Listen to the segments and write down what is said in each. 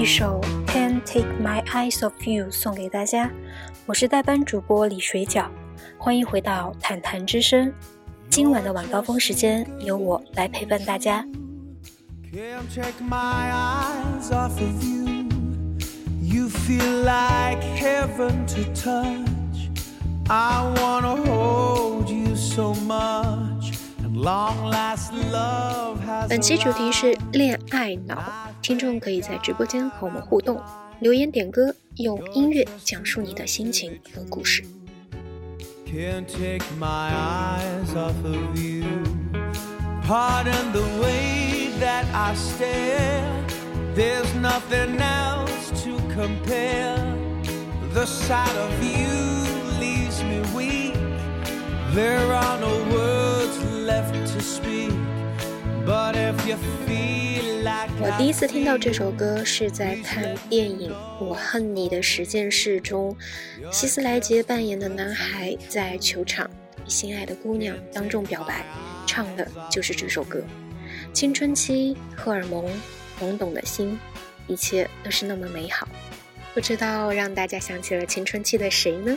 一首《Can't Take My Eyes Off You》送给大家。我是代班主播李水饺，欢迎回到谈谈之声。今晚的晚高峰时间由我来陪伴大家。本期主题是恋爱脑，听众可以在直播间和我们互动，留言点歌，用音乐讲述你的心情和故事。我第一次听到这首歌是在看电影《我恨你的十件事》中，希斯莱杰扮演的男孩在球场与心爱的姑娘当众表白，唱的就是这首歌。青春期，荷尔蒙，懵懂的心，一切都是那么美好。不知道让大家想起了青春期的谁呢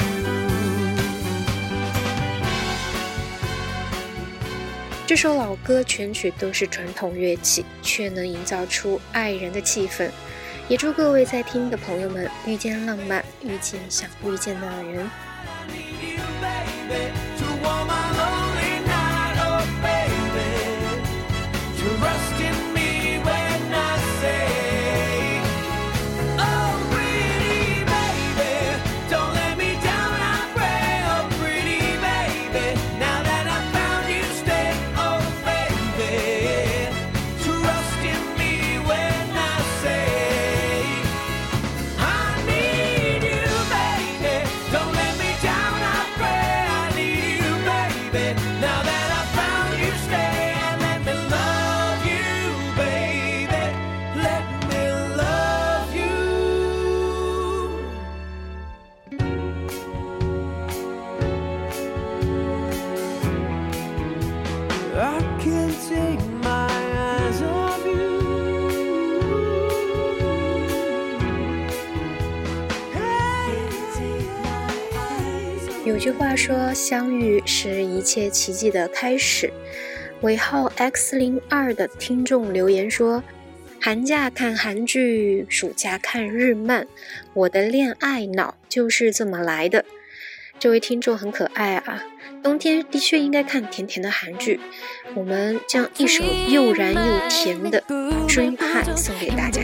you. 这首老歌全曲都是传统乐器，却能营造出爱人的气氛。也祝各位在听的朋友们遇见浪漫，遇见想遇见的人。句话说，相遇是一切奇迹的开始。尾号 X 零二的听众留言说：“寒假看韩剧，暑假看日漫，我的恋爱脑就是这么来的。”这位听众很可爱啊！冬天的确应该看甜甜的韩剧。我们将一首又燃又甜的《Dream High》送给大家。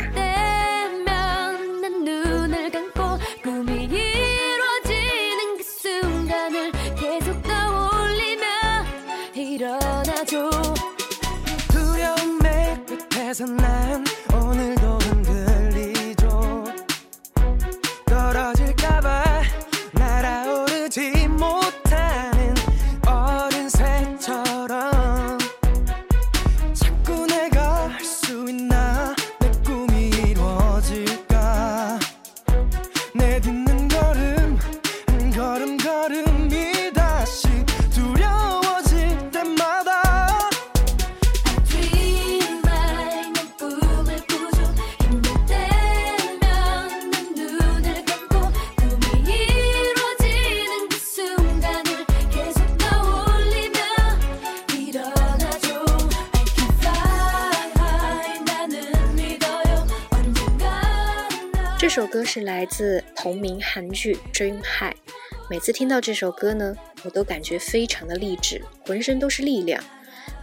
这首歌是来自同名韩剧《Dream High》。每次听到这首歌呢，我都感觉非常的励志，浑身都是力量。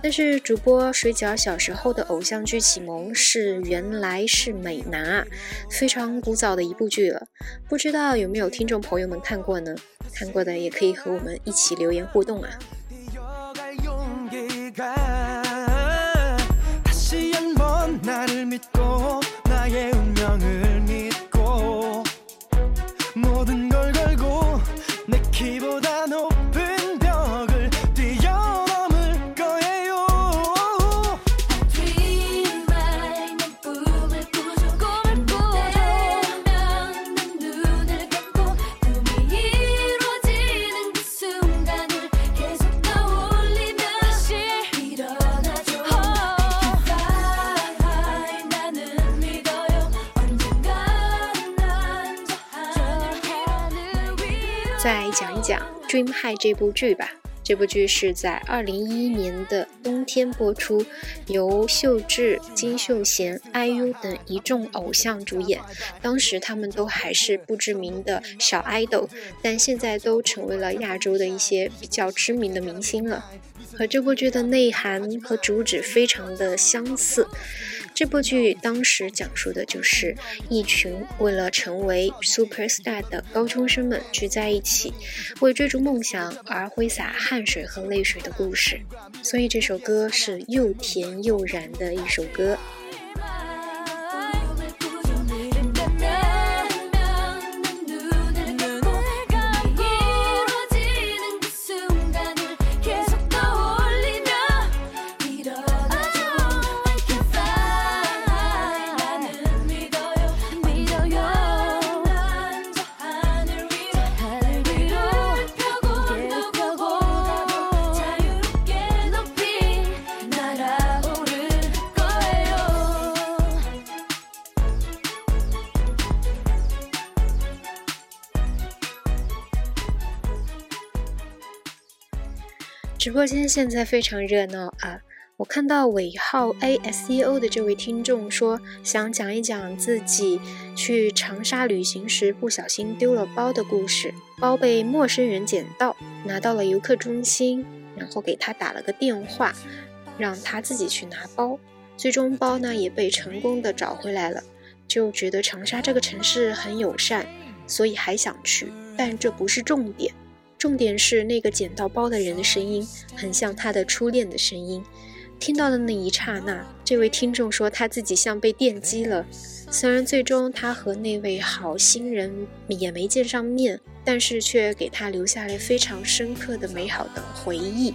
但是主播水饺小时候的偶像剧启蒙是原来是美男啊，非常古早的一部剧了，不知道有没有听众朋友们看过呢？看过的也可以和我们一起留言互动啊。害》这部剧吧。这部剧是在二零一一年的冬天播出，由秀智、金秀贤、IU 等一众偶像主演。当时他们都还是不知名的小 idol，但现在都成为了亚洲的一些比较知名的明星了。和这部剧的内涵和主旨非常的相似。这部剧当时讲述的就是一群为了成为 super star 的高中生们聚在一起，为追逐梦想而挥洒汗水和泪水的故事。所以这首歌是又甜又燃的一首歌。直播间现在非常热闹啊！我看到尾号 A S E O 的这位听众说，想讲一讲自己去长沙旅行时不小心丢了包的故事。包被陌生人捡到，拿到了游客中心，然后给他打了个电话，让他自己去拿包。最终包呢也被成功的找回来了，就觉得长沙这个城市很友善，所以还想去。但这不是重点。重点是那个捡到包的人的声音很像他的初恋的声音，听到的那一刹那，这位听众说他自己像被电击了。虽然最终他和那位好心人也没见上面，但是却给他留下了非常深刻的美好的回忆。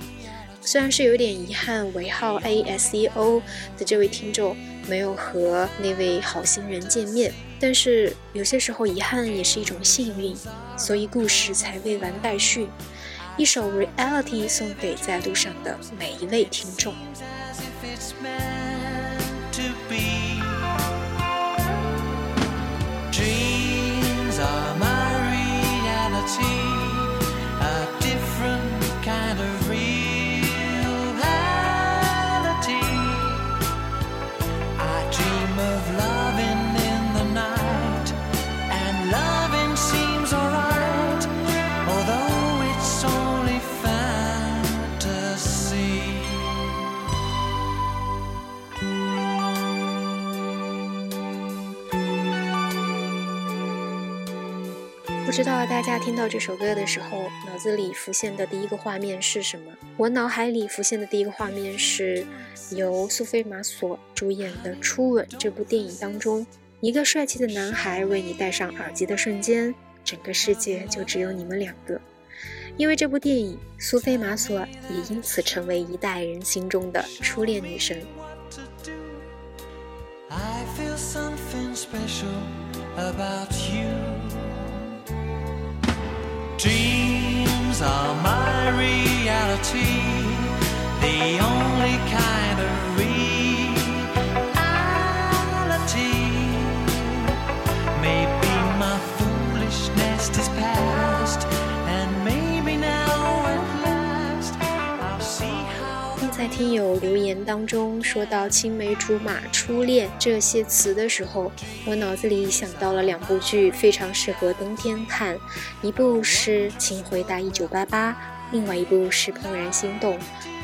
虽然是有点遗憾，尾号 A S E O 的这位听众没有和那位好心人见面。但是有些时候，遗憾也是一种幸运，所以故事才未完待续。一首 Reality 送给在路上的每一位听众。不知道大家听到这首歌的时候，脑子里浮现的第一个画面是什么？我脑海里浮现的第一个画面是由苏菲玛索主演的《初吻》这部电影当中，一个帅气的男孩为你戴上耳机的瞬间，整个世界就只有你们两个。因为这部电影，苏菲玛索也因此成为一代人心中的初恋女神。I feel something special about you. Dreams are my reality, the only kind 听友留言当中说到青梅竹马、初恋这些词的时候，我脑子里想到了两部剧，非常适合冬天看，一部是《请回答一九八八》，另外一部是《怦然心动》，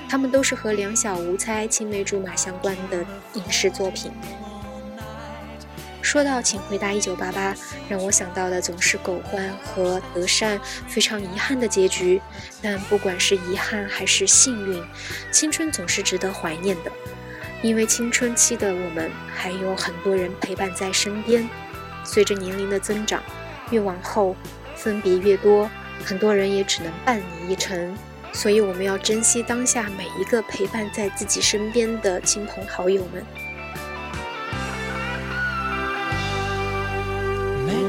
它们都是和两小无猜、青梅竹马相关的影视作品。说到《请回答一九八八》，让我想到的总是狗焕和德善非常遗憾的结局。但不管是遗憾还是幸运，青春总是值得怀念的，因为青春期的我们还有很多人陪伴在身边。随着年龄的增长，越往后分别越多，很多人也只能伴你一程。所以我们要珍惜当下每一个陪伴在自己身边的亲朋好友们。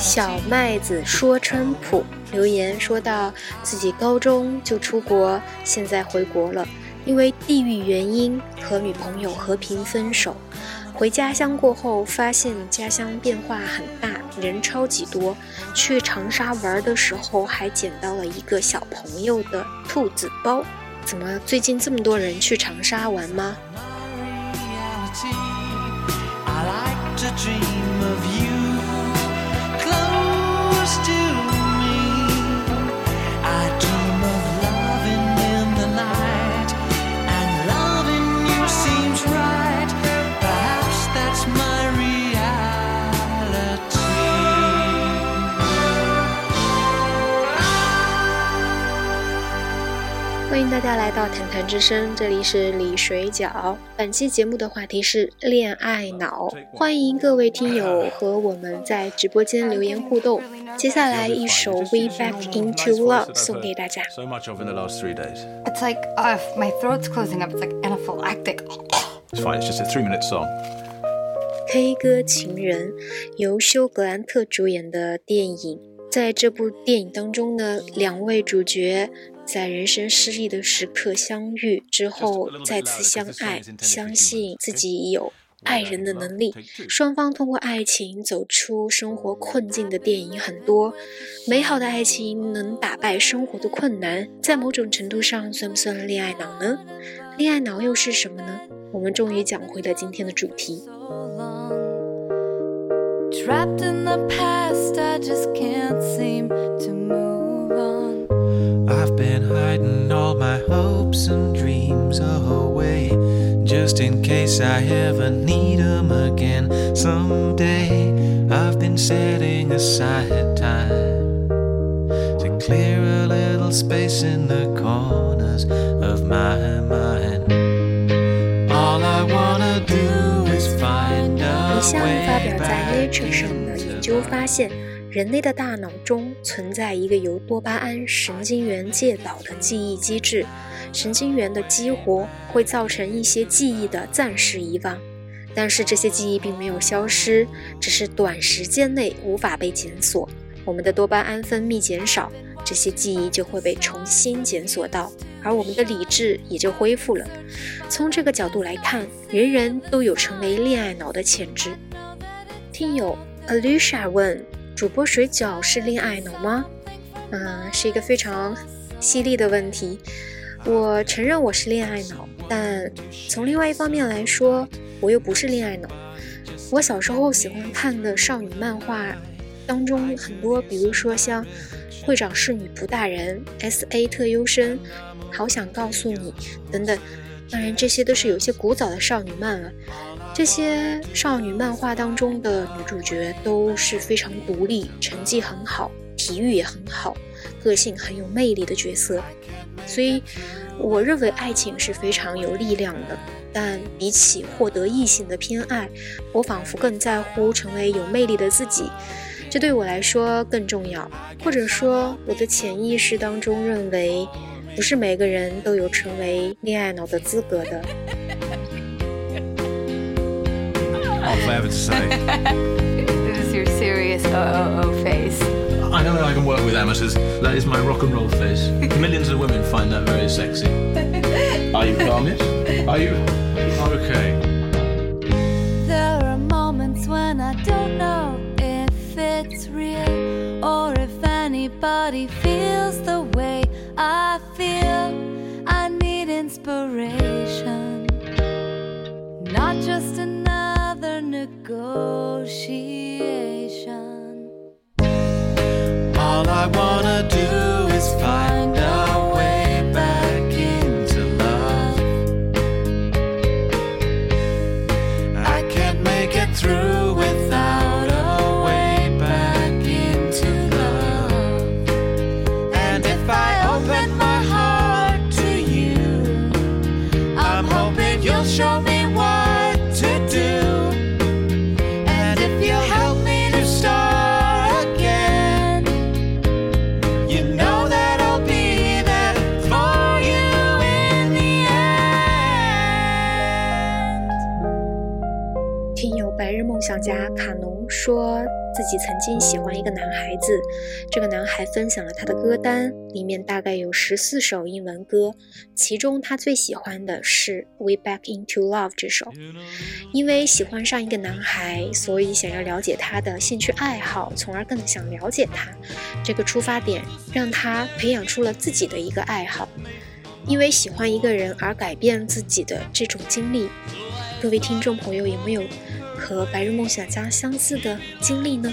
小麦子说川普留言说到自己高中就出国，现在回国了，因为地域原因和女朋友和平分手。回家乡过后，发现家乡变化很大，人超级多。去长沙玩的时候，还捡到了一个小朋友的兔子包。怎么最近这么多人去长沙玩吗？欢迎大家来到谈谈之声，这里是李水饺。本期节目的话题是恋爱脑，欢迎各位听友和我们在直播间留言互动。接下来一首《We Back Into Love》送给大家。So much of in the last three days. It's like uh, my throat's closing up. It's like anaphylactic. It's fine. It's just a three-minute song. K 歌情人由休格兰特主演的电影，在这部电影当中呢，两位主角。在人生失意的时刻相遇之后，再次相爱，相信自己有爱人的能力。双方通过爱情走出生活困境的电影很多，美好的爱情能打败生活的困难，在某种程度上算不算恋爱脑呢？恋爱脑又是什么呢？我们终于讲回了今天的主题。I've been hiding all my hopes and dreams away just in case I ever need them again someday. I've been setting aside time to clear a little space in the corners of my mind. All I wanna do is find a 一项 way 发表在 back Nature 上的研究发现。 人类的大脑中存在一个由多巴胺神经元介导的记忆机制，神经元的激活会造成一些记忆的暂时遗忘，但是这些记忆并没有消失，只是短时间内无法被检索。我们的多巴胺分泌减少，这些记忆就会被重新检索到，而我们的理智也就恢复了。从这个角度来看，人人都有成为恋爱脑的潜质。听友 Alicia 问。主播水饺是恋爱脑吗？嗯，是一个非常犀利的问题。我承认我是恋爱脑，但从另外一方面来说，我又不是恋爱脑。我小时候喜欢看的少女漫画当中很多，比如说像《会长是女仆大人》、S.A. 特优生、好想告诉你等等。当然，这些都是有些古早的少女漫了。这些少女漫画当中的女主角都是非常独立、成绩很好、体育也很好、个性很有魅力的角色，所以我认为爱情是非常有力量的。但比起获得异性的偏爱，我仿佛更在乎成为有魅力的自己，这对我来说更重要。或者说，我的潜意识当中认为，不是每个人都有成为恋爱脑的资格的。Oh, forever to say. This is your serious OOO face. I know I can work with amateurs. That is my rock and roll face. Millions of women find that very sexy. Are you calmish? Are you? Okay. There are moments when I don't know if it's real or if anybody feels the way I feel. I need inspiration, not just another negotiation. All I wanna 白日梦想家卡农说自己曾经喜欢一个男孩子，这个男孩分享了他的歌单，里面大概有十四首英文歌，其中他最喜欢的是《We Back Into Love》这首。因为喜欢上一个男孩，所以想要了解他的兴趣爱好，从而更想了解他。这个出发点让他培养出了自己的一个爱好。因为喜欢一个人而改变自己的这种经历，各位听众朋友有没有和白日梦想家相似的经历呢？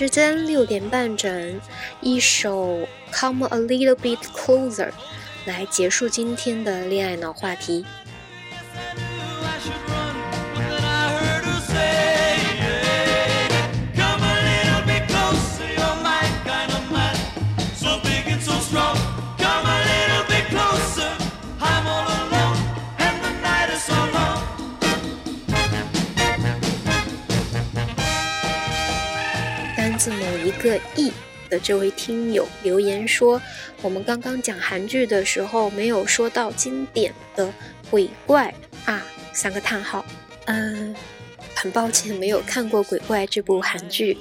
时间六点半整，一首《Come a Little Bit Closer》来结束今天的恋爱脑话题。个亿的这位听友留言说，我们刚刚讲韩剧的时候没有说到经典的鬼怪啊，三个叹号。嗯，很抱歉没有看过《鬼怪》这部韩剧，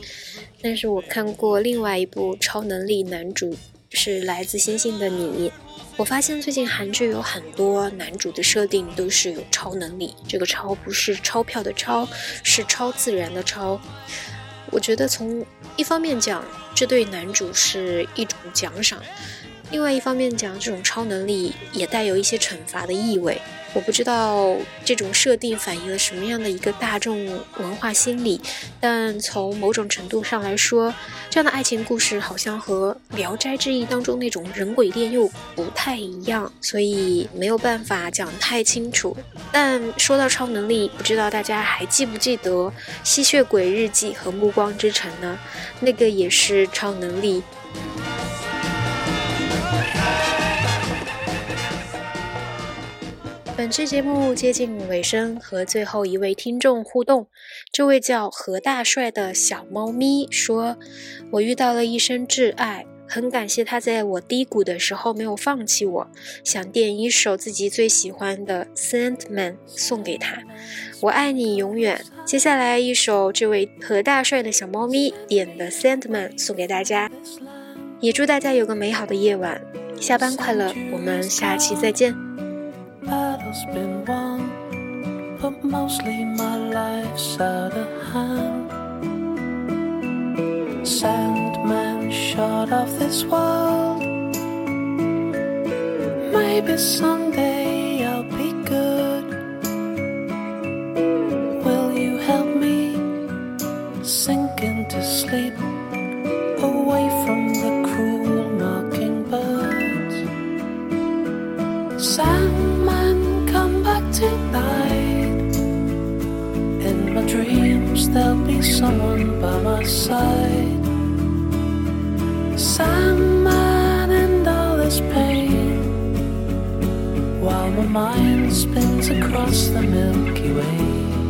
但是我看过另外一部超能力男主是来自星星的你。我发现最近韩剧有很多男主的设定都是有超能力，这个超不是钞票的超，是超自然的超。我觉得从一方面讲，这对男主是一种奖赏；另外一方面讲，这种超能力也带有一些惩罚的意味。我不知道这种设定反映了什么样的一个大众文化心理，但从某种程度上来说，这样的爱情故事好像和《聊斋志异》当中那种人鬼恋又不太一样，所以没有办法讲太清楚。但说到超能力，不知道大家还记不记得《吸血鬼日记》和《暮光之城》呢？那个也是超能力。本期节目接近尾声，和最后一位听众互动。这位叫何大帅的小猫咪说：“我遇到了一生挚爱，很感谢他在我低谷的时候没有放弃我。想点一首自己最喜欢的《Sandman》送给他，我爱你永远。”接下来一首这位何大帅的小猫咪点的《Sandman》送给大家，也祝大家有个美好的夜晚，下班快乐，我们下期再见。Battle's been won, but mostly my life's out of hand. Sandman shot off this world. Maybe someday tonight. In my dreams, there'll be someone by my side. Someone in all this pain. While my mind spins across the Milky Way.